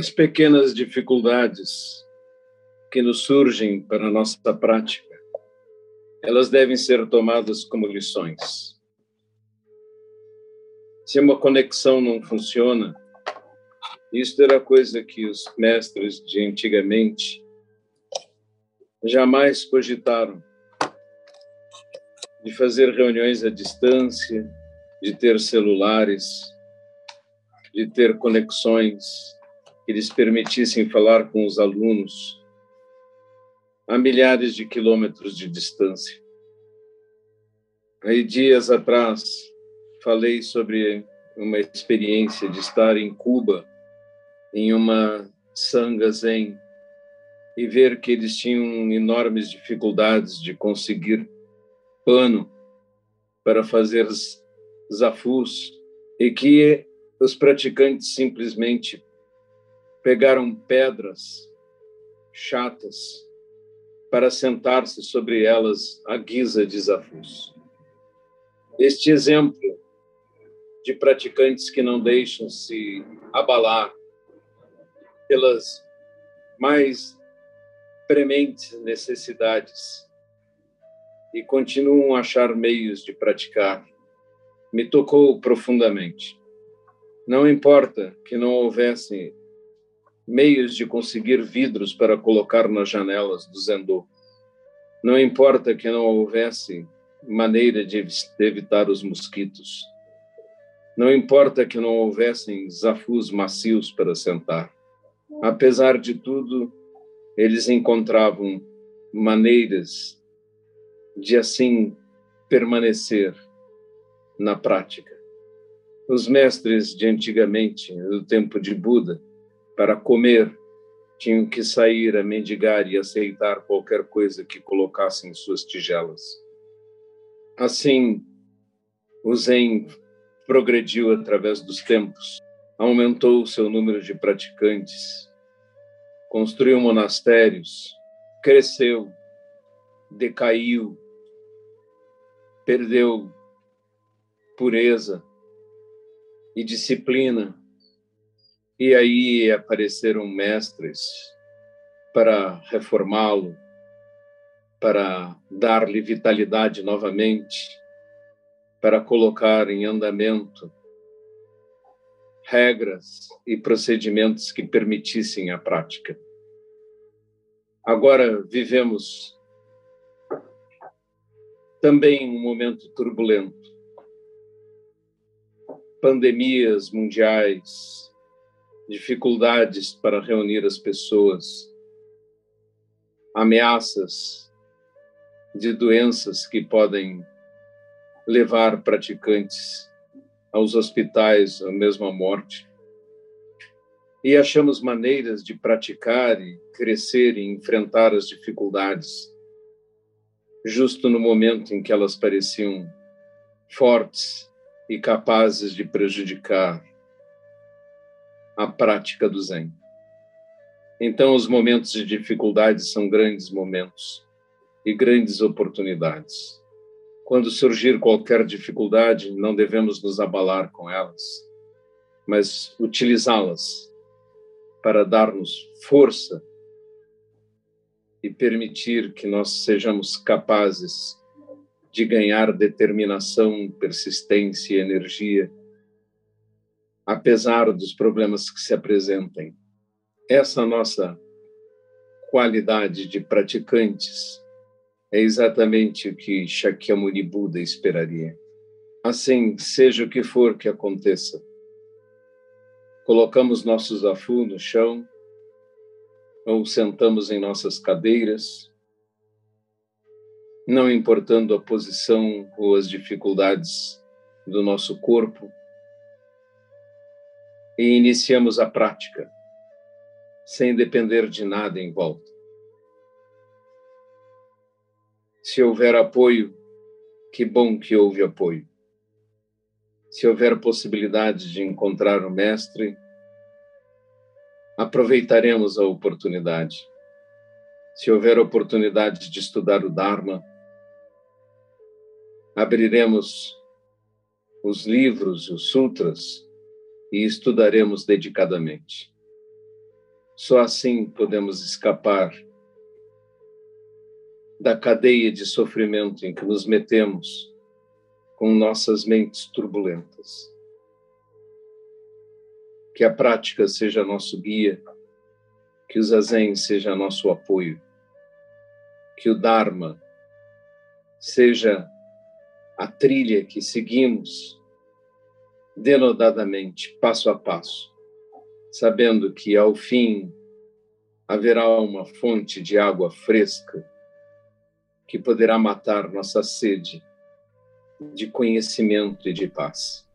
As pequenas dificuldades que nos surgem para a nossa prática, elas devem ser tomadas como lições. Se uma conexão não funciona, isso era coisa que os mestres de antigamente jamais cogitaram de fazer reuniões à distância, de ter celulares, de ter conexões que permitissem falar com os alunos a milhares de quilômetros de distância. Aí, dias atrás, falei sobre uma experiência de estar em Cuba, em uma sanga zen, e ver que eles tinham enormes dificuldades de conseguir pano para fazer zafus e que os praticantes simplesmente pegaram pedras chatas para sentar-se sobre elas à guisa de zafus. Este exemplo de praticantes que não deixam se abalar pelas mais prementes necessidades e continuam a achar meios de praticar, me tocou profundamente. Não importa que não houvesse meios de conseguir vidros para colocar nas janelas do Zendô. Não importa que não houvesse maneira de evitar os mosquitos. Não importa que não houvessem zafus macios para sentar. Apesar de tudo, eles encontravam maneiras de assim permanecer na prática. Os mestres de antigamente, no tempo de Buda, para comer, tinham que sair a mendigar e aceitar qualquer coisa que colocassem em suas tigelas. Assim, o Zen progrediu através dos tempos, aumentou o seu número de praticantes, construiu monastérios, cresceu, decaiu, perdeu pureza e disciplina. E aí apareceram mestres para reformá-lo, para dar-lhe vitalidade novamente, para colocar em andamento regras e procedimentos que permitissem a prática. Agora vivemos também um momento turbulento. Pandemias mundiais, dificuldades para reunir as pessoas, ameaças de doenças que podem levar praticantes aos hospitais, ou mesmo à morte. E achamos maneiras de praticar e crescer e enfrentar as dificuldades justo no momento em que elas pareciam fortes e capazes de prejudicar a prática do Zen. Então, os momentos de dificuldade são grandes momentos e grandes oportunidades. Quando surgir qualquer dificuldade, não devemos nos abalar com elas, mas utilizá-las para dar-nos força e permitir que nós sejamos capazes de ganhar determinação, persistência e energia, apesar dos problemas que se apresentem. Essa nossa qualidade de praticantes é exatamente o que Shakyamuni Buda esperaria. Assim, seja o que for que aconteça, colocamos nossos afu no chão ou sentamos em nossas cadeiras, não importando a posição ou as dificuldades do nosso corpo, e iniciamos a prática, sem depender de nada em volta. Se houver apoio, que bom que houve apoio. Se houver possibilidade de encontrar o Mestre, aproveitaremos a oportunidade. Se houver oportunidade de estudar o Dharma, abriremos os livros, os sutras e estudaremos dedicadamente. Só assim podemos escapar da cadeia de sofrimento em que nos metemos com nossas mentes turbulentas. Que a prática seja nosso guia, que o zazen seja nosso apoio, que o Dharma seja a trilha que seguimos denodadamente, passo a passo, sabendo que ao fim haverá uma fonte de água fresca que poderá matar nossa sede de conhecimento e de paz.